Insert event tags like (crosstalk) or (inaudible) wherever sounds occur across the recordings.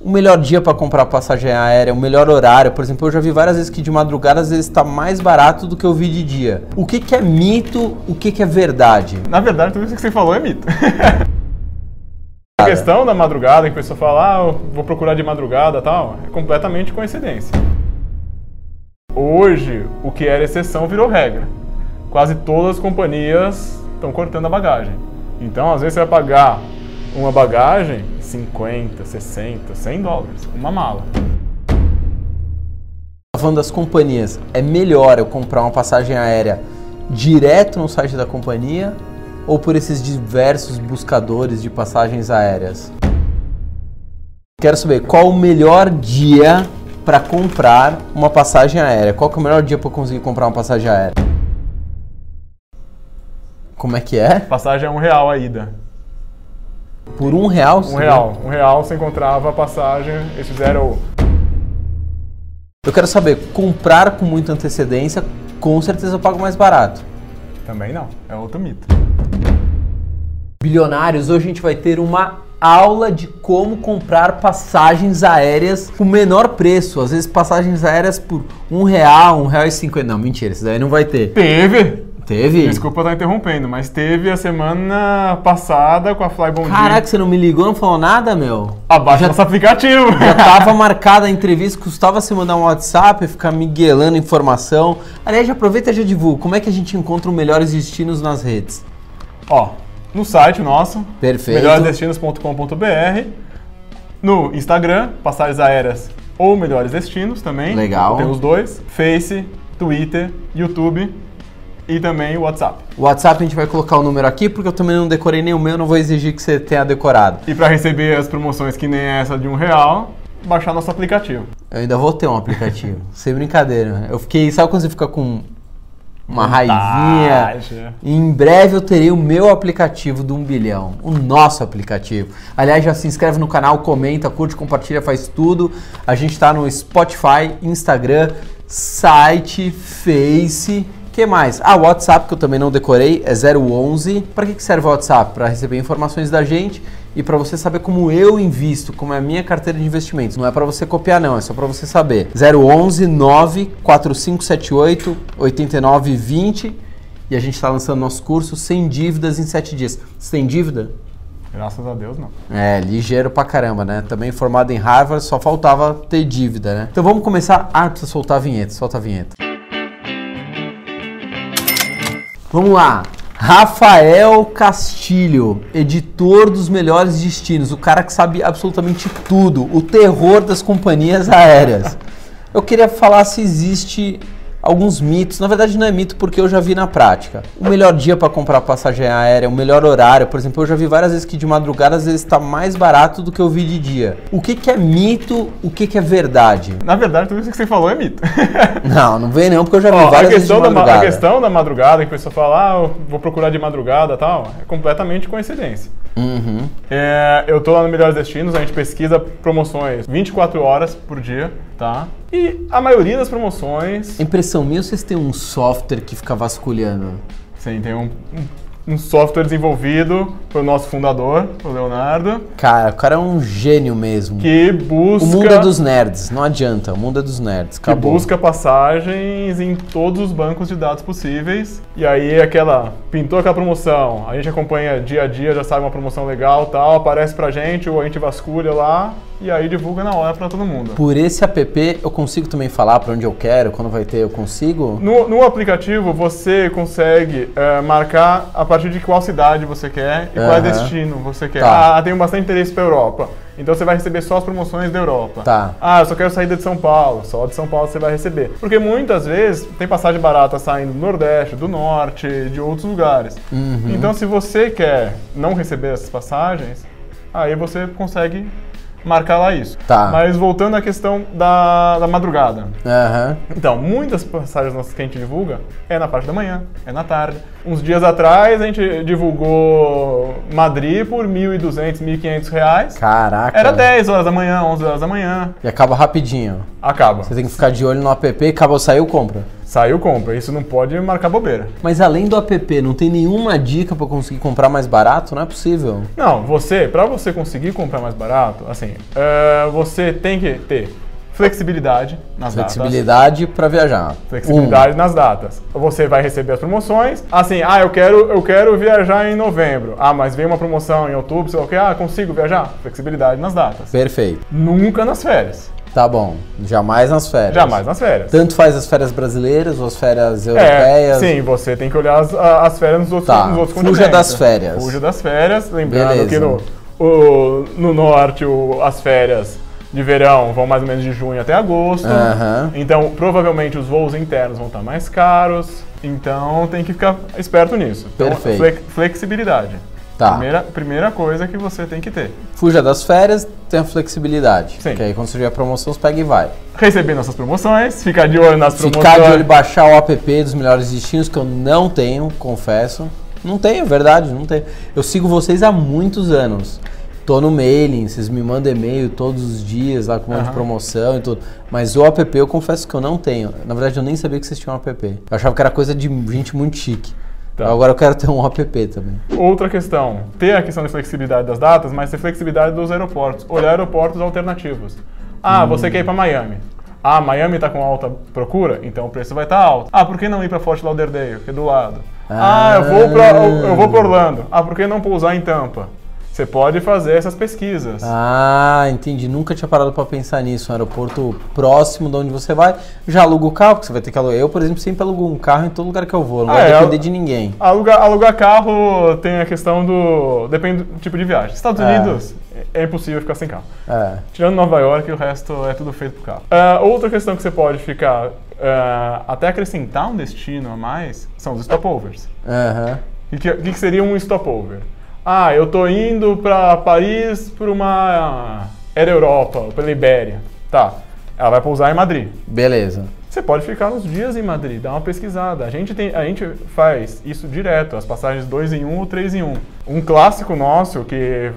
O melhor dia para comprar passagem aérea, o melhor horário, por exemplo, eu já vi várias vezes que de madrugada às vezes está mais barato do que eu vi de dia. O que, que é mito, o que, que é verdade? Na verdade, tudo isso que você falou é mito. (laughs) A questão da madrugada, que a pessoa fala, ah, eu vou procurar de madrugada tal, é completamente coincidência. Hoje, o que era exceção virou regra. Quase todas as companhias estão cortando a bagagem. Então, às vezes, você vai pagar uma bagagem 50, 60, 100 dólares, uma mala. Falando das companhias, é melhor eu comprar uma passagem aérea direto no site da companhia ou por esses diversos buscadores de passagens aéreas? Quero saber qual o melhor dia para comprar uma passagem aérea. Qual é o melhor dia para conseguir comprar uma passagem aérea? Como é que é? Passagem é um real a ida. Por um real? Um real. Um real você encontrava a passagem, eles fizeram. Eu quero saber, comprar com muita antecedência, com certeza eu pago mais barato. Também não, é outro mito. Bilionários, hoje a gente vai ter uma aula de como comprar passagens aéreas com menor preço. Às vezes passagens aéreas por um real, um real e cinquenta. Não, mentira, isso daí não vai ter. Teve! Teve? Desculpa estar interrompendo, mas teve a semana passada com a Fly Bom Caraca, você não me ligou, não falou nada, meu? Abaixa Já- nosso aplicativo. (laughs) Já tava (laughs) marcada a entrevista, custava você mandar um WhatsApp, ficar miguelando informação. Aliás, já aproveita e já divulga. Como é que a gente encontra os melhores destinos nas redes? Ó, no site nosso, Perfeito. melhoresdestinos.com.br, no Instagram, passagens aéreas ou melhores destinos também. Legal. Tem os dois, Face, Twitter, YouTube e também o WhatsApp. O WhatsApp a gente vai colocar o número aqui, porque eu também não decorei nem o meu, não vou exigir que você tenha decorado. E para receber as promoções que nem essa de um real, baixar nosso aplicativo. Eu ainda vou ter um aplicativo. (laughs) Sem brincadeira. Eu fiquei. Sabe quando você fica com uma raivinha? Vontade. Em breve eu terei o meu aplicativo do 1 bilhão, o nosso aplicativo. Aliás, já se inscreve no canal, comenta, curte, compartilha, faz tudo. A gente está no Spotify, Instagram, site, Face. Que mais? Ah, o WhatsApp que eu também não decorei é 011. Para que que serve o WhatsApp? Para receber informações da gente e para você saber como eu invisto, como é a minha carteira de investimentos. Não é para você copiar não, é só para você saber. 011 94578 8920 e a gente está lançando nosso curso sem dívidas em 7 dias. Você tem dívida? Graças a Deus, não. É, ligeiro pra caramba, né? Também formado em Harvard, só faltava ter dívida, né? Então vamos começar. Ah, precisa soltar a vinheta, solta a vinheta. Vamos lá. Rafael Castilho, editor dos melhores destinos, o cara que sabe absolutamente tudo, o terror das companhias aéreas. Eu queria falar se existe alguns mitos. Na verdade, não é mito porque eu já vi na prática. O melhor dia para comprar passagem aérea, o melhor horário, por exemplo, eu já vi várias vezes que de madrugada às vezes está mais barato do que eu vi de dia. O que, que é mito, o que, que é verdade? Na verdade, tudo isso que você falou é mito. (laughs) Não, não vem não, porque eu já vi Ó, várias vezes de questão da, madrugada. a questão da madrugada, que a pessoa fala, ah, eu vou procurar de madrugada e tal, é completamente coincidência. Uhum. É, eu tô lá no Melhores Destinos, a gente pesquisa promoções 24 horas por dia, tá? E a maioria das promoções, Impressão minha, vocês têm um software que fica vasculhando. sim, tem um, um- um software desenvolvido pelo nosso fundador, o Leonardo, Cara, o cara é um gênio mesmo. que busca... O mundo é dos nerds, não adianta, o mundo é dos nerds. que Acabou. busca passagens em todos os bancos de dados possíveis. E aí aquela pintou aquela promoção, a gente acompanha dia a dia, já sabe uma promoção legal, tal, aparece pra gente ou a gente vasculha lá e aí divulga na hora pra todo mundo. Por esse app eu consigo também falar para onde eu quero, quando vai ter, eu consigo? No, no aplicativo você consegue eh, marcar a partir de qual cidade você quer e qual Aham. destino você quer. Tá. Ah, tenho bastante interesse pra Europa. Então você vai receber só as promoções da Europa. Tá. Ah, eu só quero saída de São Paulo. Só de São Paulo você vai receber. Porque muitas vezes tem passagem barata saindo do Nordeste, do Norte, de outros lugares. Uhum. Então se você quer não receber essas passagens, aí você consegue marcar lá isso. Tá. Mas voltando à questão da, da madrugada. Aham. Então, muitas passagens nossas que a gente divulga é na parte da manhã, é na tarde. Uns dias atrás a gente divulgou Madrid por 1.200, 1.500 reais. Caraca. Era 10 horas da manhã, 11 horas da manhã. E acaba rapidinho. Acaba. Você tem que ficar de olho no app, acabou, saiu, compra. Saiu, compra. Isso não pode marcar bobeira. Mas além do app, não tem nenhuma dica para conseguir comprar mais barato? Não é possível. Não, você, para você conseguir comprar mais barato, assim, uh, você tem que ter flexibilidade nas flexibilidade para viajar. Flexibilidade um. nas datas. Você vai receber as promoções. Assim, ah, eu quero, eu quero viajar em novembro. Ah, mas vem uma promoção em outubro, sei lá o que. Ah, consigo viajar? Flexibilidade nas datas. Perfeito. Nunca nas férias. Tá bom. Jamais nas férias. Jamais nas férias. Tanto faz as férias brasileiras ou as férias é, europeias? É, sim, você tem que olhar as, as férias nos outros, tá. nos outros Fuja continentes. das férias. Fuja das férias. Lembrando Beleza. que no, o, no norte o, as férias de verão vão mais ou menos de junho até agosto. Uhum. Então, provavelmente os voos internos vão estar mais caros. Então, tem que ficar esperto nisso. Então, Perfeito. flexibilidade. Tá. Primeira, primeira coisa que você tem que ter. Fuja das férias, tenha flexibilidade. Sim. Que aí quando surgir a promoção, você pega e vai. Receber nossas promoções, ficar de olho nas ficar promoções. Ficar de olho, baixar o app dos melhores destinos, que eu não tenho, confesso. Não tenho, verdade, não tenho. Eu sigo vocês há muitos anos. Tô no mailing, vocês me mandam e-mail todos os dias lá com um monte uhum. de promoção e tudo. Mas o app eu confesso que eu não tenho. Na verdade, eu nem sabia que vocês tinham um app. Eu achava que era coisa de gente muito chique. Tá. Agora eu quero ter um app também. Outra questão, ter a questão de flexibilidade das datas, mas ter flexibilidade dos aeroportos. Olhar aeroportos alternativos. Ah, hum. você quer ir para Miami. Ah, Miami está com alta procura, então o preço vai estar tá alto. Ah, por que não ir para Fort Lauderdale, que é do lado? Ah, ah eu vou para eu, eu vou para Orlando. Ah, por que não pousar em Tampa? Você pode fazer essas pesquisas. Ah, entendi. Nunca tinha parado para pensar nisso. Um aeroporto próximo de onde você vai, já aluga o carro, porque você vai ter que alugar. Eu, por exemplo, sempre alugo um carro em todo lugar que eu vou. Não ah, vai é, depender de ninguém. Alugar, alugar carro tem a questão do. Depende do tipo de viagem. Estados é. Unidos é impossível ficar sem carro. É. Tirando Nova York, o resto é tudo feito por carro. Uh, outra questão que você pode ficar. Uh, até acrescentar um destino a mais são os stopovers. Uhum. O que, que, que seria um stopover? Ah, eu tô indo para Paris por uma Era Europa, ou pela Ibéria. Tá. Ela vai pousar em Madrid. Beleza. Você pode ficar uns dias em Madrid, dar uma pesquisada. A gente, tem, a gente faz isso direto, as passagens 2 em 1 um, ou 3 em 1. Um. um clássico nosso, que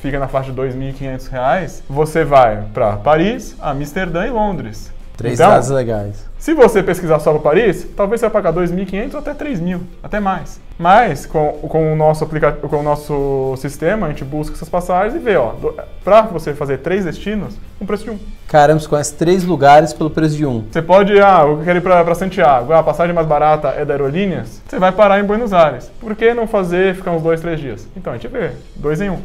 fica na faixa de R$ 2.500, você vai para Paris, Amsterdã e Londres. Três então, legais. Se você pesquisar só para Paris, talvez você vai pagar 2.500 ou até 3.000, até mais. Mas com, com, o nosso aplicativo, com o nosso sistema, a gente busca essas passagens e vê, ó, para você fazer três destinos, um preço de um. Caramba, você conhece três lugares pelo preço de um. Você pode, ah, eu quero ir para Santiago, ah, a passagem mais barata é da Aerolíneas, você vai parar em Buenos Aires. Por que não fazer ficar uns dois, três dias? Então a gente vê, dois em um.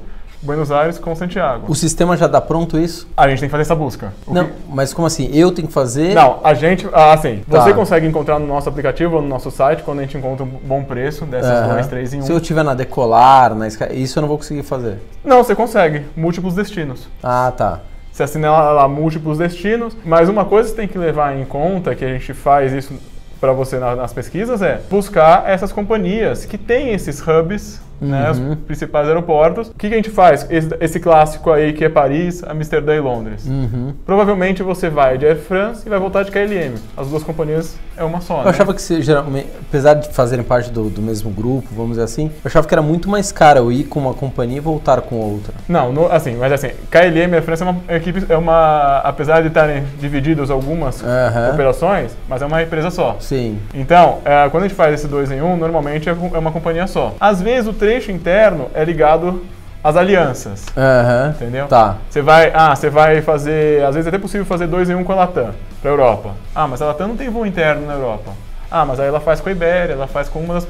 Buenos Aires com Santiago. O sistema já dá pronto isso? A gente tem que fazer essa busca. O não, que... mas como assim? Eu tenho que fazer? Não, a gente, ah, assim, tá. você consegue encontrar no nosso aplicativo ou no nosso site quando a gente encontra um bom preço dessas uhum. dois, três em um. Se eu tiver na Decolar, na Sky, isso eu não vou conseguir fazer. Não, você consegue, múltiplos destinos. Ah, tá. Você assina lá, lá múltiplos destinos, mas uma coisa que você tem que levar em conta, que a gente faz isso para você nas pesquisas, é buscar essas companhias que têm esses hubs né, os uhum. principais aeroportos. O que, que a gente faz? Esse, esse, clássico aí que é Paris, Amsterdã e Londres. Uhum. Provavelmente você vai de Air France e vai voltar de KLM. As duas companhias é uma só. Eu né? achava que, se, geralmente, apesar de fazerem parte do, do, mesmo grupo, vamos dizer assim, eu achava que era muito mais caro eu ir com uma companhia e voltar com outra. Não, no, assim, mas assim, KLM e Air France é uma equipe, é uma, apesar de estarem divididos algumas uhum. operações, mas é uma empresa só. Sim. Então, é, quando a gente faz esse dois em um, normalmente é, é uma companhia só. Às vezes o trecho interno é ligado às alianças. Uhum. Entendeu? Tá. Você vai, ah, você vai fazer, às vezes é até possível fazer dois em um com a Latam para Europa. Ah, mas a Latam não tem voo interno na Europa. Ah, mas aí ela faz com a Ibéria, ela faz com uma das,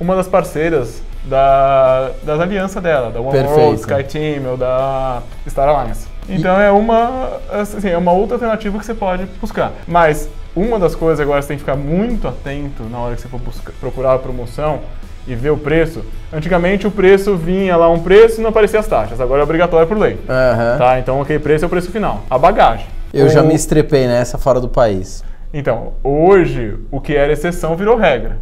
uma das parceiras da, das alianças dela, da One Perfeito. World, SkyTeam ou da Star Alliance. Então e... é uma, assim, é uma outra alternativa que você pode buscar. Mas uma das coisas agora que você tem que ficar muito atento na hora que você for buscar, procurar a promoção e ver o preço. Antigamente o preço vinha lá um preço e não aparecia as taxas. Agora é obrigatório por lei. Uhum. Tá? Então aquele preço é o preço final. A bagagem. Eu o... já me estrepei nessa fora do país. Então, hoje o que era exceção virou regra.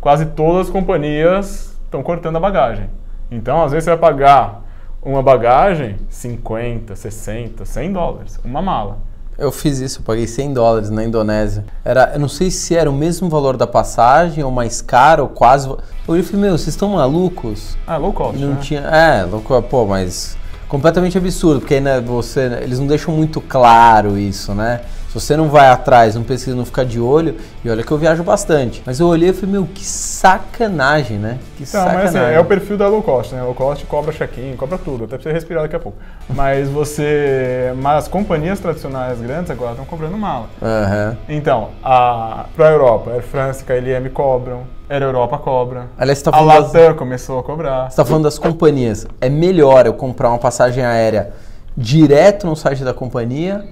Quase todas as companhias estão cortando a bagagem. Então, às vezes você vai pagar uma bagagem 50, 60, 100 dólares, uma mala. Eu fiz isso, eu paguei 100 dólares na Indonésia. Era, eu não sei se era o mesmo valor da passagem ou mais caro, ou quase. Eu falei, meu, vocês estão malucos? Ah, low cost. Não né? tinha. É, low cost, pô, mas completamente absurdo, porque né, você, eles não deixam muito claro isso, né? Você não vai atrás, não pesquisa, não fica de olho, e olha que eu viajo bastante. Mas eu olhei e falei, meu, que sacanagem, né? Que Então, sacanagem. mas assim, é o perfil da low cost, né? Low cost cobra check-in, cobra tudo, até pra você respirar daqui a pouco. Mas você. Mas as companhias tradicionais grandes agora estão cobrando mala. Aham. Então, a, pra Europa, Air France, KLM cobram, Air Europa cobra. Aliás, tá A falando das- Latam começou a cobrar. Você tá falando das companhias. É melhor eu comprar uma passagem aérea direto no site da companhia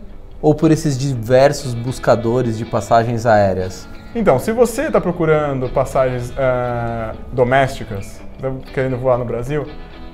ou por esses diversos buscadores de passagens aéreas? Então, se você está procurando passagens ah, domésticas, tá querendo voar no Brasil,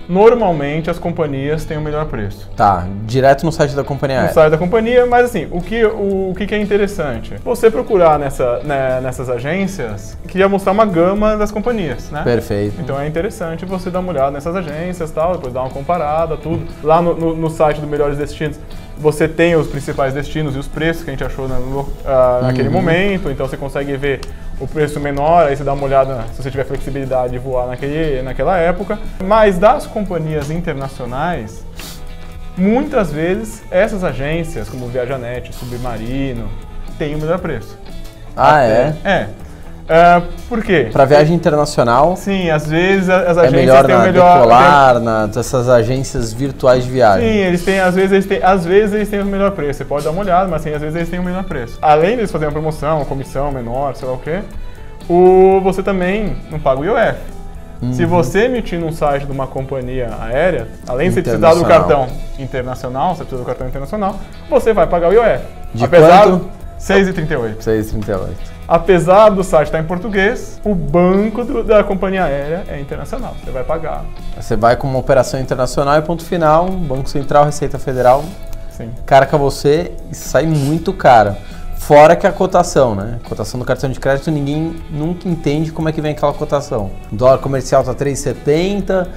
normalmente as companhias têm o melhor preço. Tá, direto no site da companhia no aérea. site da companhia, mas assim, o que, o, o que é interessante? Você procurar nessa, né, nessas agências, que ia mostrar uma gama das companhias, né? Perfeito. Então é interessante você dar uma olhada nessas agências e tal, depois dar uma comparada, tudo. Lá no, no- no site do Melhores Destinos, você tem os principais destinos e os preços que a gente achou na- ah, naquele momento, então você consegue ver o preço menor, aí você dá uma olhada se você tiver flexibilidade de voar naquele, naquela época. Mas das companhias internacionais, muitas vezes essas agências, como Viajanet, Submarino, têm o melhor preço. Ah, é? É. Ah, por quê? Pra viagem internacional Sim, às vezes as é agências melhor têm o na melhor. Decolar, nessas agências virtuais de Sim, viagem. eles têm, às vezes eles têm, às vezes eles têm o melhor preço. Você pode dar uma olhada, mas sim, às vezes eles têm o melhor preço. Além deles fazerem uma promoção, uma comissão menor, sei lá o quê, o, você também não paga o IOF. Uhum. Se você emitir num site de uma companhia aérea, além de você precisar do cartão internacional, você precisa do cartão internacional, você vai pagar o IOF. De Apesar quanto? 6,38. 638. Apesar do site estar em português, o banco do- da companhia aérea é internacional. Você vai pagar. Você vai com uma operação internacional e ponto final, Banco Central, Receita Federal, Sim. carca você e sai muito caro. Fora que a cotação, né? A cotação do cartão de crédito, ninguém nunca entende como é que vem aquela cotação. O dólar comercial tá 3,70, no-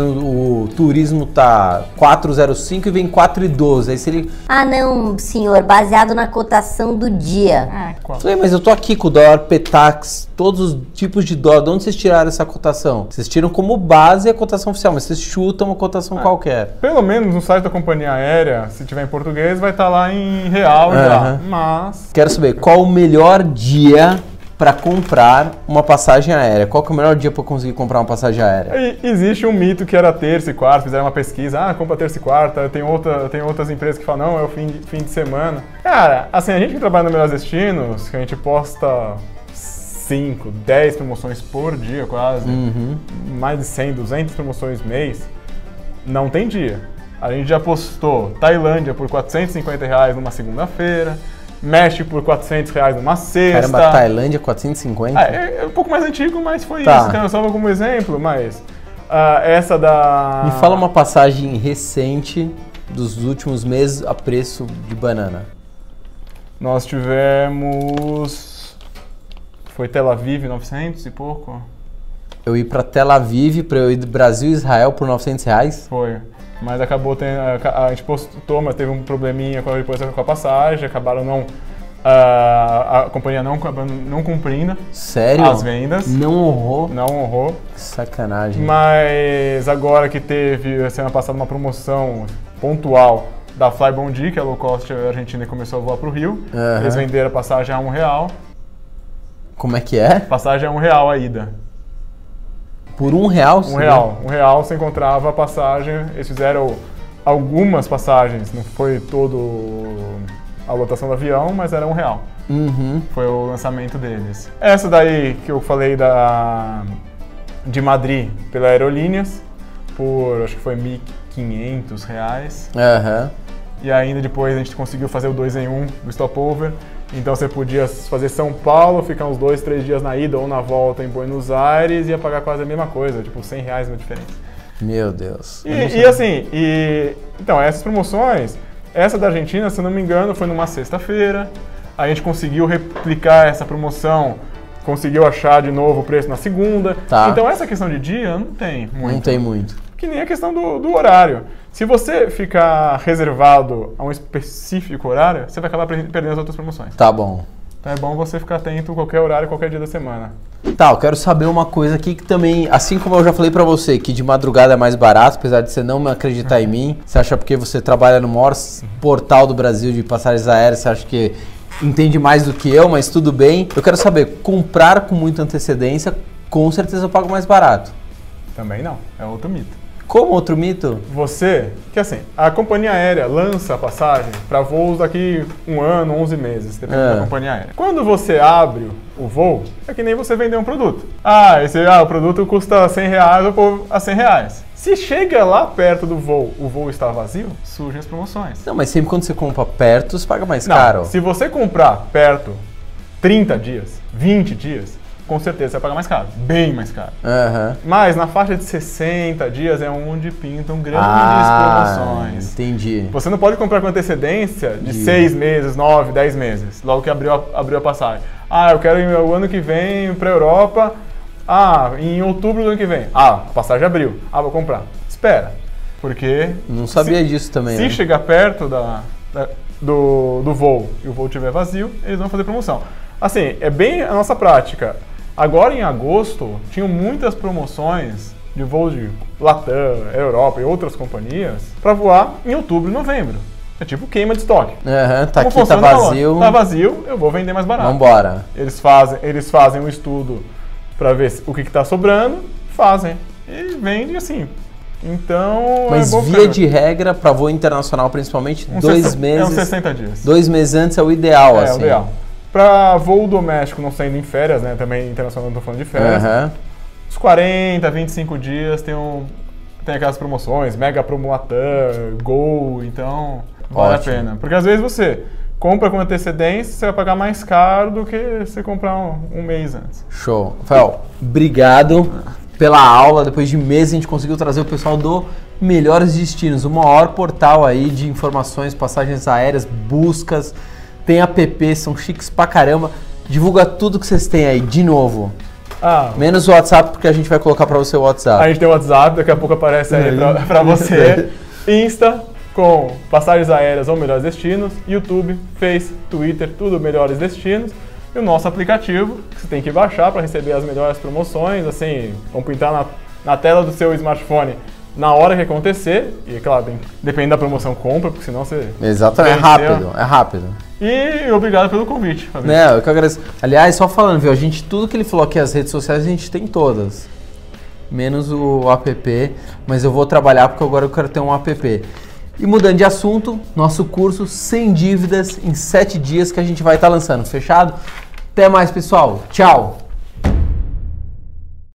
o turismo tá 4,05 e vem 4,12. Aí se ele. Ah, não, senhor, baseado na cotação do dia. Ah, Qual? Falei, mas eu tô aqui com o dólar Petax, todos os tipos de dólar. De onde vocês tiraram essa cotação? Vocês tiram como base a cotação oficial, mas vocês chutam uma cotação qualquer. Pelo menos no site da companhia aérea, se tiver em português, vai estar lá em real já. Mas. Quero saber qual o melhor dia para comprar uma passagem aérea. Qual que é o melhor dia para conseguir comprar uma passagem aérea? Existe um mito que era terça e quarta, fizeram uma pesquisa, ah, compra terça e quarta, tem, outra, tem outras empresas que falam, não, é o fim de, fim de semana. Cara, assim, a gente que trabalha no Melhores Destinos, que a gente posta 5, 10 promoções por dia quase, Uhum. mais de 100, 200 promoções mês, não tem dia. A gente já postou Tailândia por 450 reais numa segunda-feira, México por 400 reais numa sexta. Caramba, Tailândia 450? Ah, é, é um pouco mais antigo, mas foi Tá. isso. Então, só como exemplo, mas ah, essa da... Me fala uma passagem recente dos últimos meses a preço de banana. Nós tivemos... Foi Tel Aviv, 900 e pouco? Eu ir para Tel Aviv, para eu ir do Brasil e Israel por 900 reais? Foi. Mas acabou tendo. A, a gente postou, mas teve um probleminha com a, depois com a passagem, acabaram não. ah, a companhia não, não cumprindo Sério? as vendas. Não honrou? Não honrou. Que sacanagem. Mas agora que teve semana passada uma promoção pontual da Flybondi, que é a low cost argentina e começou a voar para o Rio. Aham. Eles venderam a passagem a um real. Como é que é? Passagem a um real a ida. Por um real? Um real. Um real você encontrava a passagem. Eles fizeram algumas passagens, não foi todo a lotação do avião, mas era um real. Uhum. Foi o lançamento deles. Essa daí que eu falei da de Madrid pela Aerolíneas, por acho que foi 1.500 reais. Aham. E ainda depois a gente conseguiu fazer o 2 em 1 um do stopover. Então você podia fazer São Paulo, ficar uns dois, três dias na ida ou na volta em Buenos Aires e ia pagar quase a mesma coisa, tipo 100 reais na diferença. Meu Deus. E, e assim, e, então essas promoções, essa da Argentina, se eu não me engano, foi numa sexta-feira. A gente conseguiu replicar essa promoção, conseguiu achar de novo o preço na segunda. Tá. Então essa questão de dia não tem muito. Não tem muito. Que nem a questão do, do horário. Se você ficar reservado a um específico horário, você vai acabar per- perdendo as outras promoções. Tá bom. Então é bom você ficar atento a qualquer horário, qualquer dia da semana. Tá, eu quero saber uma coisa aqui que também, assim como eu já falei pra você, que de madrugada é mais barato, apesar de você não acreditar em mim. Você acha porque você trabalha no maior portal do Brasil de passagens aéreas, você acha que entende mais do que eu, mas tudo bem. Eu quero saber, comprar com muita antecedência, com certeza eu pago mais barato. Também não, é outro mito. Como outro mito? Você, que assim, a companhia aérea lança a passagem para voos daqui um ano, 11 meses, dependendo É. da companhia aérea. Quando você abre o voo, é que nem você vender um produto. Ah, esse, ah, o produto custa 100 reais, eu pôr a 100 reais. Se chega lá perto do voo, o voo está vazio, surgem as promoções. Não, mas sempre quando você compra perto, você paga mais Não, caro. se você comprar perto 30 dias, 20 dias, com certeza você vai pagar mais caro, bem mais caro. Aham. Mas na faixa de 60 dias é onde pintam grandes Ah, promoções. entendi. Você não pode comprar com antecedência de De- 6 meses, 9, 10 meses, logo que abriu a, abriu a passagem. Ah, eu quero ir o ano que vem para Europa. Ah, em outubro do ano que vem. Ah, a passagem abriu. Ah, vou comprar. Espera. Porque. Não sabia se, disso também. Se né? chegar perto da, da- do, do voo e o voo estiver vazio, eles vão fazer promoção. Assim, é bem a nossa prática. Agora em agosto, tinham muitas promoções de voos de Latam, Europa e outras companhias para voar em outubro e novembro. É tipo queima de estoque. Aham, tá Como aqui, tá vazio. Tá vazio, eu vou vender mais barato. Vambora. Eles fazem, eles fazem um estudo para ver o que está sobrando, fazem e vendem assim. Então, Mas é via ficar- de regra, pra voo internacional principalmente, uns dois 60 meses. É uns 60 dias. Dois meses antes é o ideal, é, assim. o ideal. Para voo doméstico não saindo em férias, né? Também internacional não tô falando de férias. Aham. Uns 40, 25 dias tem, um, tem aquelas promoções, Mega Promo Latam, Gol, então vale Ótimo. a pena. Porque às vezes você compra com antecedência, você vai pagar mais caro do que você comprar um, um mês antes. Show. Rafael, obrigado pela aula. Depois de meses a gente conseguiu trazer o pessoal do Melhores Destinos, o maior portal aí de informações, passagens aéreas, buscas. Tem app, são chiques pra caramba. Divulga tudo que vocês têm aí, de novo. Ah, Menos o WhatsApp, porque a gente vai colocar pra você o a WhatsApp. gente tem o WhatsApp, daqui a pouco aparece aí pra, pra você. (laughs) Insta com passagens aéreas ou melhores destinos, YouTube, Face, Twitter, tudo melhores destinos. E o nosso aplicativo, que você tem que baixar para receber as melhores promoções, assim, vão pintar na, na tela do seu smartphone na hora que acontecer. E claro, tem, depende da promoção, compra, porque senão você. Exatamente, é rápido, é rápido. E obrigado pelo convite. Né, eu que agradeço. Aliás, só falando, viu? A gente, tudo que ele falou aqui, as redes sociais, a gente tem todas. Menos o app, mas eu vou trabalhar porque agora eu quero ter um app. E mudando de assunto, nosso curso sem dívidas em 7 dias que a gente vai estar lançando. Fechado? Até mais, pessoal. Tchau!